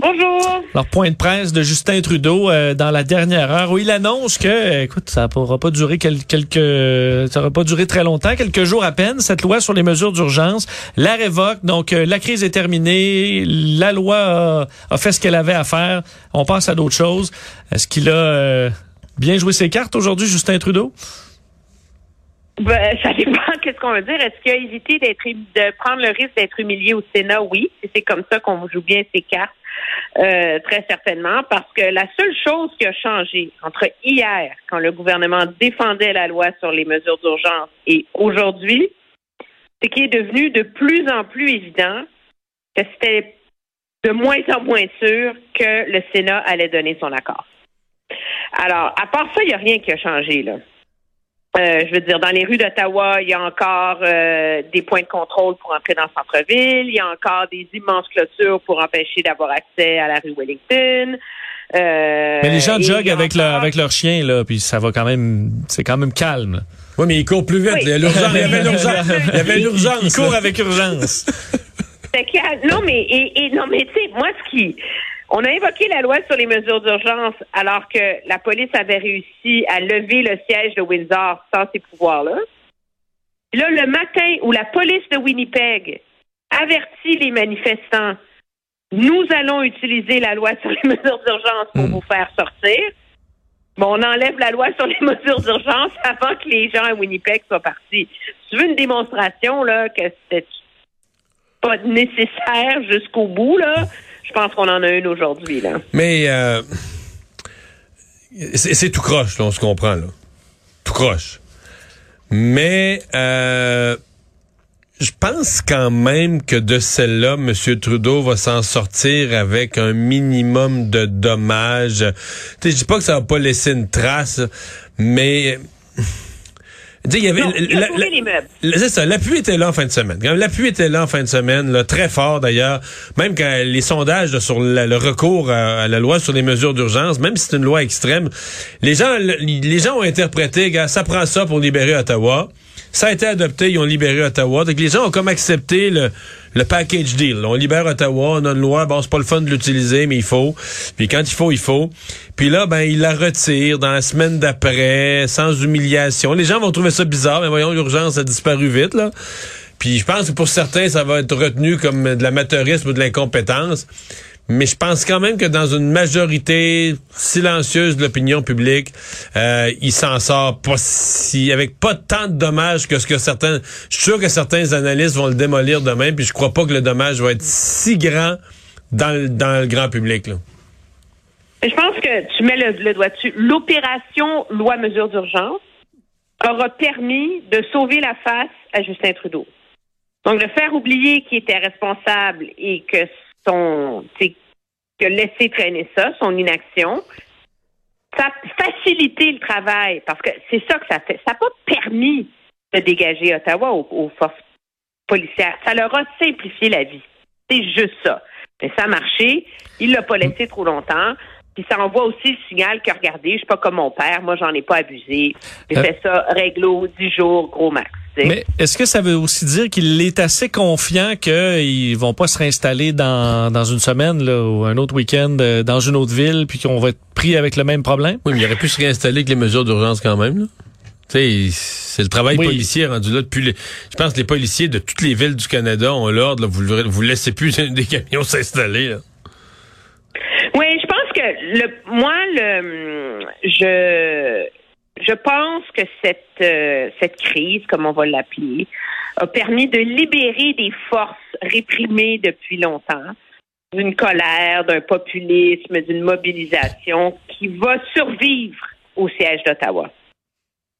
Bonjour. Alors, point de presse de Justin Trudeau euh, dans la dernière heure où il annonce que, écoute, ça pourra pas durer quel- quelques, ça aura pas duré très longtemps, quelques jours à peine, cette loi sur les mesures d'urgence, la révoque. Donc, euh, la crise est terminée, la loi a, a fait ce qu'elle avait à faire. On passe à d'autres choses. Est-ce qu'il a euh, bien joué ses cartes aujourd'hui, Justin Trudeau? Ben, ça dépend qu'est-ce qu'on veut dire? Est-ce qu'il a évité d'être de prendre le risque d'être humilié au Sénat? Oui. C'est comme ça qu'on joue bien ses cartes. Euh, très certainement, parce que la seule chose qui a changé entre hier, quand le gouvernement défendait la loi sur les mesures d'urgence, et aujourd'hui, c'est qu'il est devenu de plus en plus évident que c'était de moins en moins sûr que le Sénat allait donner son accord. Alors, à part ça, il n'y a rien qui a changé, là. Euh, je veux dire, dans les rues d'Ottawa, il y a encore euh, des points de contrôle pour entrer dans le centre-ville. Il y a encore des immenses clôtures pour empêcher d'avoir accès à la rue Wellington. Euh, Mais les gens joguent avec, leur, avec leur chien, là, puis ça va quand même, c'est quand même calme. Oui, mais il court plus vite. Oui. Il y avait l'urgence. Il y avait l'urgence. Il court là. avec urgence. Non, mais et, et- non, mais tu sais, moi, ce qui, on a évoqué la loi sur les mesures d'urgence alors que la police avait réussi à lever le siège de Windsor sans ces pouvoirs-là. Là, le matin où la police de Winnipeg avertit les manifestants, nous allons utiliser la loi sur les mesures d'urgence pour vous faire sortir. Bon, on enlève la loi sur les mesures d'urgence avant que les gens à Winnipeg soient partis. Tu veux une démonstration là que c'est pas nécessaire jusqu'au bout, là, je pense qu'on en a une aujourd'hui, là. Mais euh, c'est tout croche, là, on se comprend, là. Tout croche. Mais euh, je pense quand même que de celle-là, M. Trudeau va s'en sortir avec un minimum de dommages. Je dis pas que ça va pas laisser une trace, mais... Tu sais, il y avait... Non, il a la- trouvé la- les meubles. c'est ça, l'appui était là en fin de semaine. L'appui était là en fin de semaine, là, très fort d'ailleurs. Même quand les sondages là, sur la- le recours à, à la loi sur les mesures d'urgence, même si c'est une loi extrême, les gens, le- les gens ont interprété, ça prend ça pour libérer Ottawa. Ça a été adopté, ils ont libéré Ottawa. Donc les gens ont comme accepté le, package deal. On libère Ottawa, on a une loi, bon, c'est pas le fun de l'utiliser, mais il faut. Puis quand il faut, il faut. Puis là, ben, il la retire dans la semaine d'après, sans humiliation. Les gens vont trouver ça bizarre, mais voyons, l'urgence a disparu vite, là. Puis je pense que pour certains, ça va être retenu comme de l'amateurisme ou de l'incompétence. Mais je pense quand même que dans une majorité silencieuse de l'opinion publique, euh, il s'en sort pas si avec pas tant de dommages que ce que certains. Je suis sûr que certains analystes vont le démolir demain, puis je crois pas que le dommage va être si grand dans le, dans le grand public. Là. Je pense que tu mets le, le doigt dessus. L'opération loi mesures d'urgence aura permis de sauver la face à Justin Trudeau. Donc, de faire oublier qu'il était responsable et que son, sais, que laisser traîner ça, son inaction, ça a facilité le travail parce que c'est ça que ça fait. Ça n'a pas permis de dégager Ottawa aux, aux forces policières. Ça leur a simplifié la vie. C'est juste ça. Mais ça a marché. Il l'a pas laissé trop longtemps. Puis ça envoie aussi le signal que, regardez, je suis pas comme mon père. Moi, j'en ai pas abusé. J'ai Euh. fait ça réglo, 10 jours, gros max. Mais est-ce que ça veut aussi dire qu'il est assez confiant qu'ils vont pas se réinstaller dans, dans une semaine là, ou un autre week-end euh, dans une autre ville, puis qu'on va être pris avec le même problème? Oui, mais il aurait pu se réinstaller avec les mesures d'urgence quand même. Là. Tu sais, c'est le travail Oui. policier rendu là depuis les... Je pense que les policiers de toutes les villes du Canada ont l'ordre, là, vous ne vous laissez plus des camions s'installer. là. Oui, je pense que le moi le je je pense que cette, euh, cette crise, comme on va l'appeler, a permis de libérer des forces réprimées depuis longtemps, d'une colère, d'un populisme, d'une mobilisation qui va survivre au siège d'Ottawa.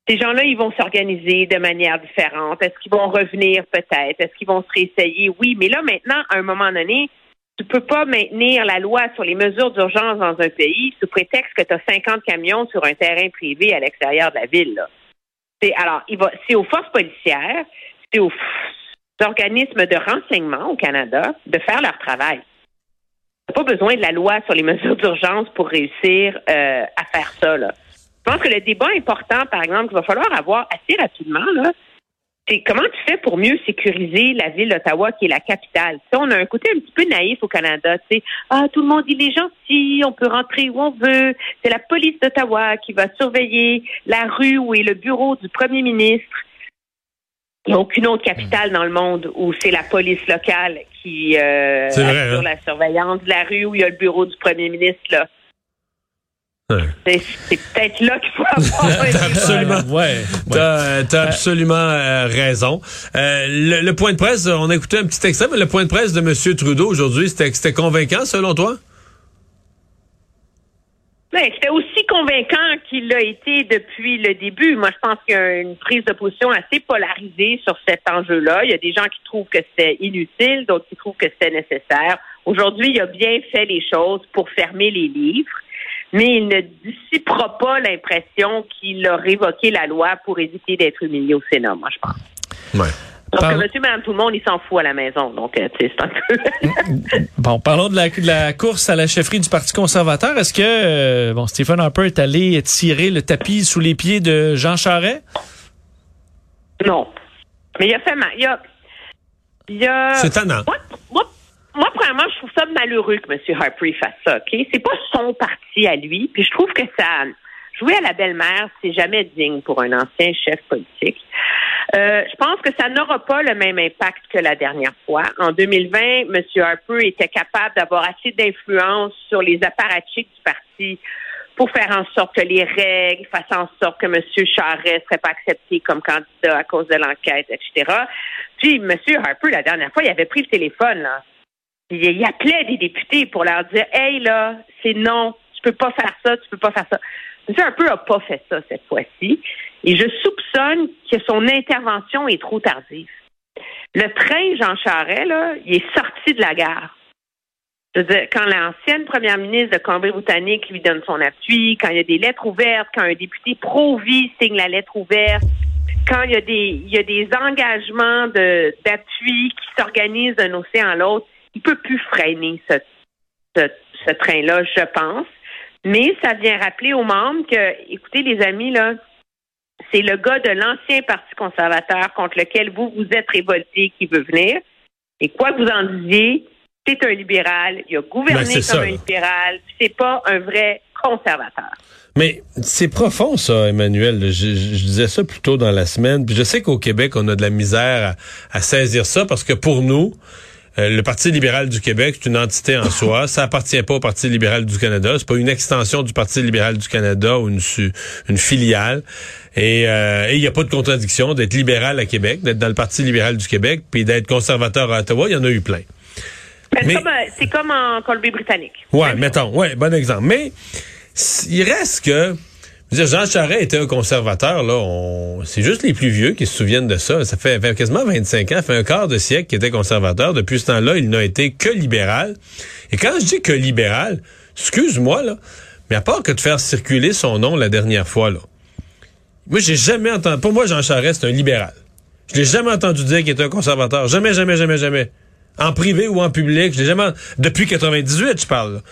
Ces gens-là, ils vont s'organiser de manière différente. Est-ce qu'ils vont revenir peut-être? Est-ce qu'ils vont se réessayer? Oui, mais là, maintenant, à un moment donné, tu peux pas maintenir la loi sur les mesures d'urgence dans un pays sous prétexte que tu as 50 camions sur un terrain privé à l'extérieur de la ville. Alors, il va, c'est aux forces policières, c'est aux organismes de renseignement au Canada de faire leur travail. Tu pas besoin de la loi sur les mesures d'urgence pour réussir euh, à faire ça. Je pense que le débat important, par exemple, qu'il va falloir avoir assez rapidement, là, c'est comment tu fais pour mieux sécuriser la ville d'Ottawa, qui est la capitale? Ça, on a un côté un petit peu naïf au Canada. Tu sais, ah, tout le monde, il est gentil, on peut rentrer où on veut. C'est la police d'Ottawa qui va surveiller la rue où est le bureau du premier ministre. Il n'y a aucune autre capitale dans le monde où c'est la police locale qui euh, vrai, assure hein? la surveillance de la rue où il y a le bureau du premier ministre. Là. Ouais. C'est, c'est peut-être là qu'il faut avoir un débat, là. Absolument. Ouais. ouais. T'as, t'as absolument euh, raison. Euh, le, le point de presse, on a écouté un petit extrait, mais le point de presse de M. Trudeau aujourd'hui, c'était, convaincant selon toi? Ben, c'était aussi convaincant qu'il l'a été depuis le début. Moi, je pense qu'il y a une prise de position assez polarisée sur cet enjeu-là. Il y a des gens qui trouvent que c'était inutile, d'autres qui trouvent que c'était nécessaire. Aujourd'hui, il a bien fait les choses pour fermer les livres, mais il ne dissipera pas l'impression qu'il a révoqué la loi pour éviter d'être humilié au Sénat, moi, je pense. Ouais. Donc, Par- monsieur, madame, tout le monde, il s'en fout à la maison. Donc, euh, tu sais, c'est un peu... Bon, parlons de la, de la course à la chefferie du Parti conservateur. Est-ce que euh, bon, Stephen Harper est allé tirer le tapis sous les pieds de Jean Charest? non. Mais il a fait mal. Il a... Il a... C'est tannant. Moi, moi, moi, premièrement, je trouve ça malheureux que M. Harper fasse ça, OK? C'est pas son parti à lui, puis je trouve que ça... Jouer à la belle-mère, c'est jamais digne pour un ancien chef politique. Euh, je pense que ça n'aura pas le même impact que la dernière fois. En 2020, M. Harper était capable d'avoir assez d'influence sur les apparatchiks du parti pour faire en sorte que les règles fassent en sorte que M. Charest ne serait pas accepté comme candidat à cause de l'enquête, etc. Puis M. Harper, la dernière fois, il avait pris le téléphone, là. Il, appelait des députés pour leur dire Hey là, c'est non, tu peux pas faire ça, tu peux pas faire ça. M. Harper n'a pas fait ça cette fois-ci. Et je soupçonne que son intervention est trop tardive. Le train Jean Charest, là, il est sorti de la gare. Quand l'ancienne première ministre de Colombie-Britannique lui donne son appui, quand il y a des lettres ouvertes, quand un député pro-vie signe la lettre ouverte, quand il y a des, il y a des engagements d'appui qui s'organisent d'un océan à l'autre, peut plus freiner ce, ce, ce train-là, je pense. Mais ça vient rappeler aux membres que, écoutez, les amis, là, c'est le gars de l'ancien Parti conservateur contre lequel vous vous êtes révolté qui veut venir. Et quoi que vous en disiez, c'est un libéral. Il a gouverné Ben, comme ça, un libéral. C'est pas un vrai conservateur. Mais c'est profond, ça, Emmanuel. Je, je- je disais ça plus tôt dans la semaine. Puis je sais qu'au Québec, on a de la misère à, à saisir ça parce que pour nous, euh, le Parti libéral du Québec, c'est une entité en soi. Ça appartient pas au Parti libéral du Canada. C'est pas une extension du Parti libéral du Canada ou une, filiale. Et euh, il n'y a pas de contradiction d'être libéral à Québec, d'être dans le Parti libéral du Québec, puis d'être conservateur à Ottawa. Il y en a eu plein. Ben, Mais- c'est comme, euh, c'est comme en Colombie-Britannique. Ouais, mettons, ouais, bon exemple. Mais il reste que je veux dire, Jean Charest était un conservateur, là. On... C'est juste les plus vieux qui se souviennent de ça. Ça fait, quasiment 25 ans, ça fait un quart de siècle qu'il était conservateur. Depuis ce temps-là, il n'a été que libéral. Et quand je dis que libéral, excuse-moi, là, mais à part que de faire circuler son nom la dernière fois, là. Moi, j'ai jamais entendu. Pour moi, Jean Charest, c'est un libéral. Je l'ai jamais entendu dire qu'il était un conservateur. Jamais, jamais, jamais, jamais. En privé ou en public. Je l'ai jamais. Depuis 98, je parle.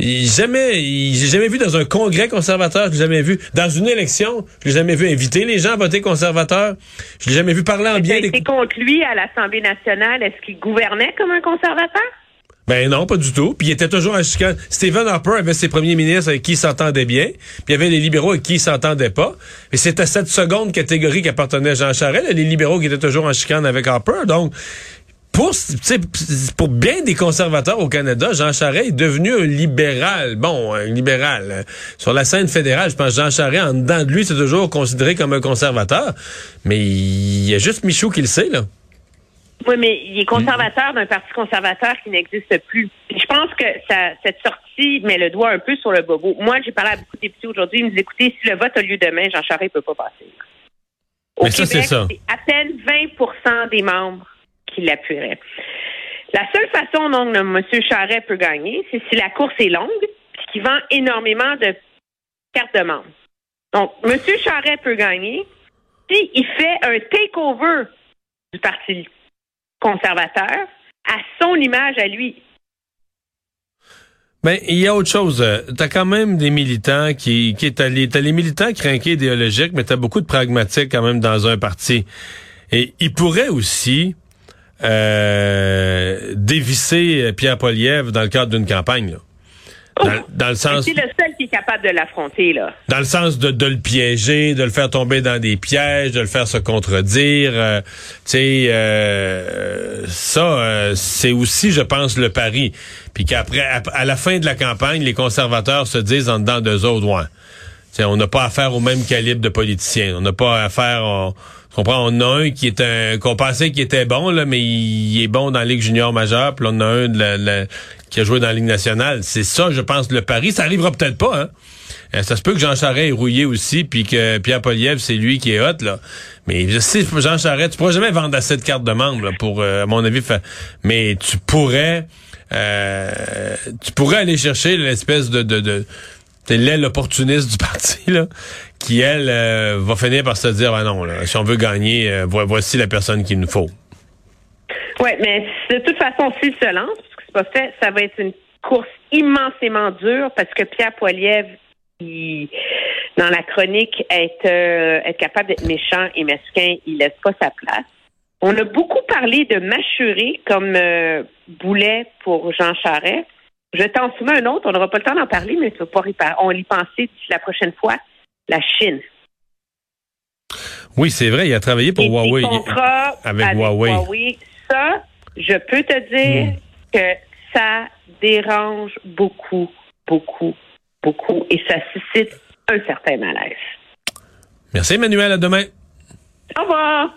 Il- jamais, il- j'ai jamais vu dans un congrès conservateur, je l'ai jamais vu. Dans une élection, je l'ai jamais vu inviter les gens à voter conservateur. Je l'ai jamais vu parler en bien a des. été contre lui à l'Assemblée nationale. Est-ce qu'il gouvernait comme un conservateur? Ben non, pas du tout. Puis il était toujours en chicane. Stephen Harper avait ses premiers ministres avec qui il s'entendait bien. Puis il y avait les libéraux avec qui il s'entendait pas. Et c'était cette seconde catégorie qui appartenait à Jean Charest, les libéraux qui étaient toujours en chicane avec Harper. Donc, pour, pour bien des conservateurs au Canada, Jean Charest est devenu un libéral. Bon, un libéral. Sur la scène fédérale, je pense que Jean Charest, en dedans de lui, c'est toujours considéré comme un conservateur. Mais il y a juste Michou qui le sait, là. Oui, mais il est conservateur d'un parti conservateur qui n'existe plus. Je pense que ça, cette sortie met le doigt un peu sur le bobo. Moi, j'ai parlé à beaucoup de députés aujourd'hui. Ils me disent, écoutez, si le vote a lieu demain, Jean Charest ne peut pas passer. Au Mais ça, c'est ça. à peine 20% des membres La seule façon dont M. Charest peut gagner, c'est si la course est longue puis qu'il vend énormément de cartes de membres. Donc, M. Charest peut gagner si il fait un takeover du Parti conservateur à son image à lui. Ben, il y a autre chose. T'as quand même des militants qui, qui t'as les, t'as les militants craqués idéologiques, mais t'as beaucoup de pragmatiques quand même dans un parti. Et il pourrait aussi euh, dévisser euh, Pierre Poliev dans le cadre d'une campagne. Là. Dans, dans le sens, C'est le seul qui est capable de l'affronter, là? dans le sens de, de le piéger, de le faire tomber dans des pièges, de le faire se contredire. euh, tu sais, euh, ça, euh, c'est aussi, je pense, le pari. Puis qu'après, à, à la fin de la campagne, les conservateurs se disent en dedans d'eux autres, ouais. Tu sais, on n'a pas affaire au même calibre de politiciens. On n'a pas affaire, on, tu comprends, on a un qui est un, qu'on pensait qu'il était bon, là, mais il, est bon dans la Ligue junior majeure, puis on a un de la- la- qui a joué dans la Ligue nationale. C'est ça, je pense, le pari. Ça arrivera peut-être pas, hein. Euh, ça se peut que Jean Charest est rouillé aussi, puis que Pierre Poliev, c'est lui qui est hot, là. Mais je sais, Jean Charest, tu pourras jamais vendre assez de cartes de membre, là, pour, euh, à mon avis, mais tu pourrais, euh, tu pourrais aller chercher l'espèce de, de, de c'est l'aile opportuniste du parti, là, qui, elle, euh, va finir par se dire, ah non, si on veut gagner, euh, vo- voici la personne qu'il nous faut. Oui, mais de toute façon, s'il se lance, parce que c'est pas fait, ça va être une course immensément dure parce que Pierre Poilievre, il, dans la chronique, est, euh, être capable d'être méchant et mesquin, il laisse pas sa place. On a beaucoup parlé de mâchurer comme boulet pour Jean Charest. Je t'en soumets un autre, on n'aura pas le temps d'en parler, mais tu vas pas y on y penser la prochaine fois. La Chine. Oui, c'est vrai, il a travaillé pour Et Huawei. avec Huawei. Ça, je peux te dire que ça dérange beaucoup, beaucoup, beaucoup et ça suscite un certain malaise. Merci, Emmanuel. À demain. Au revoir.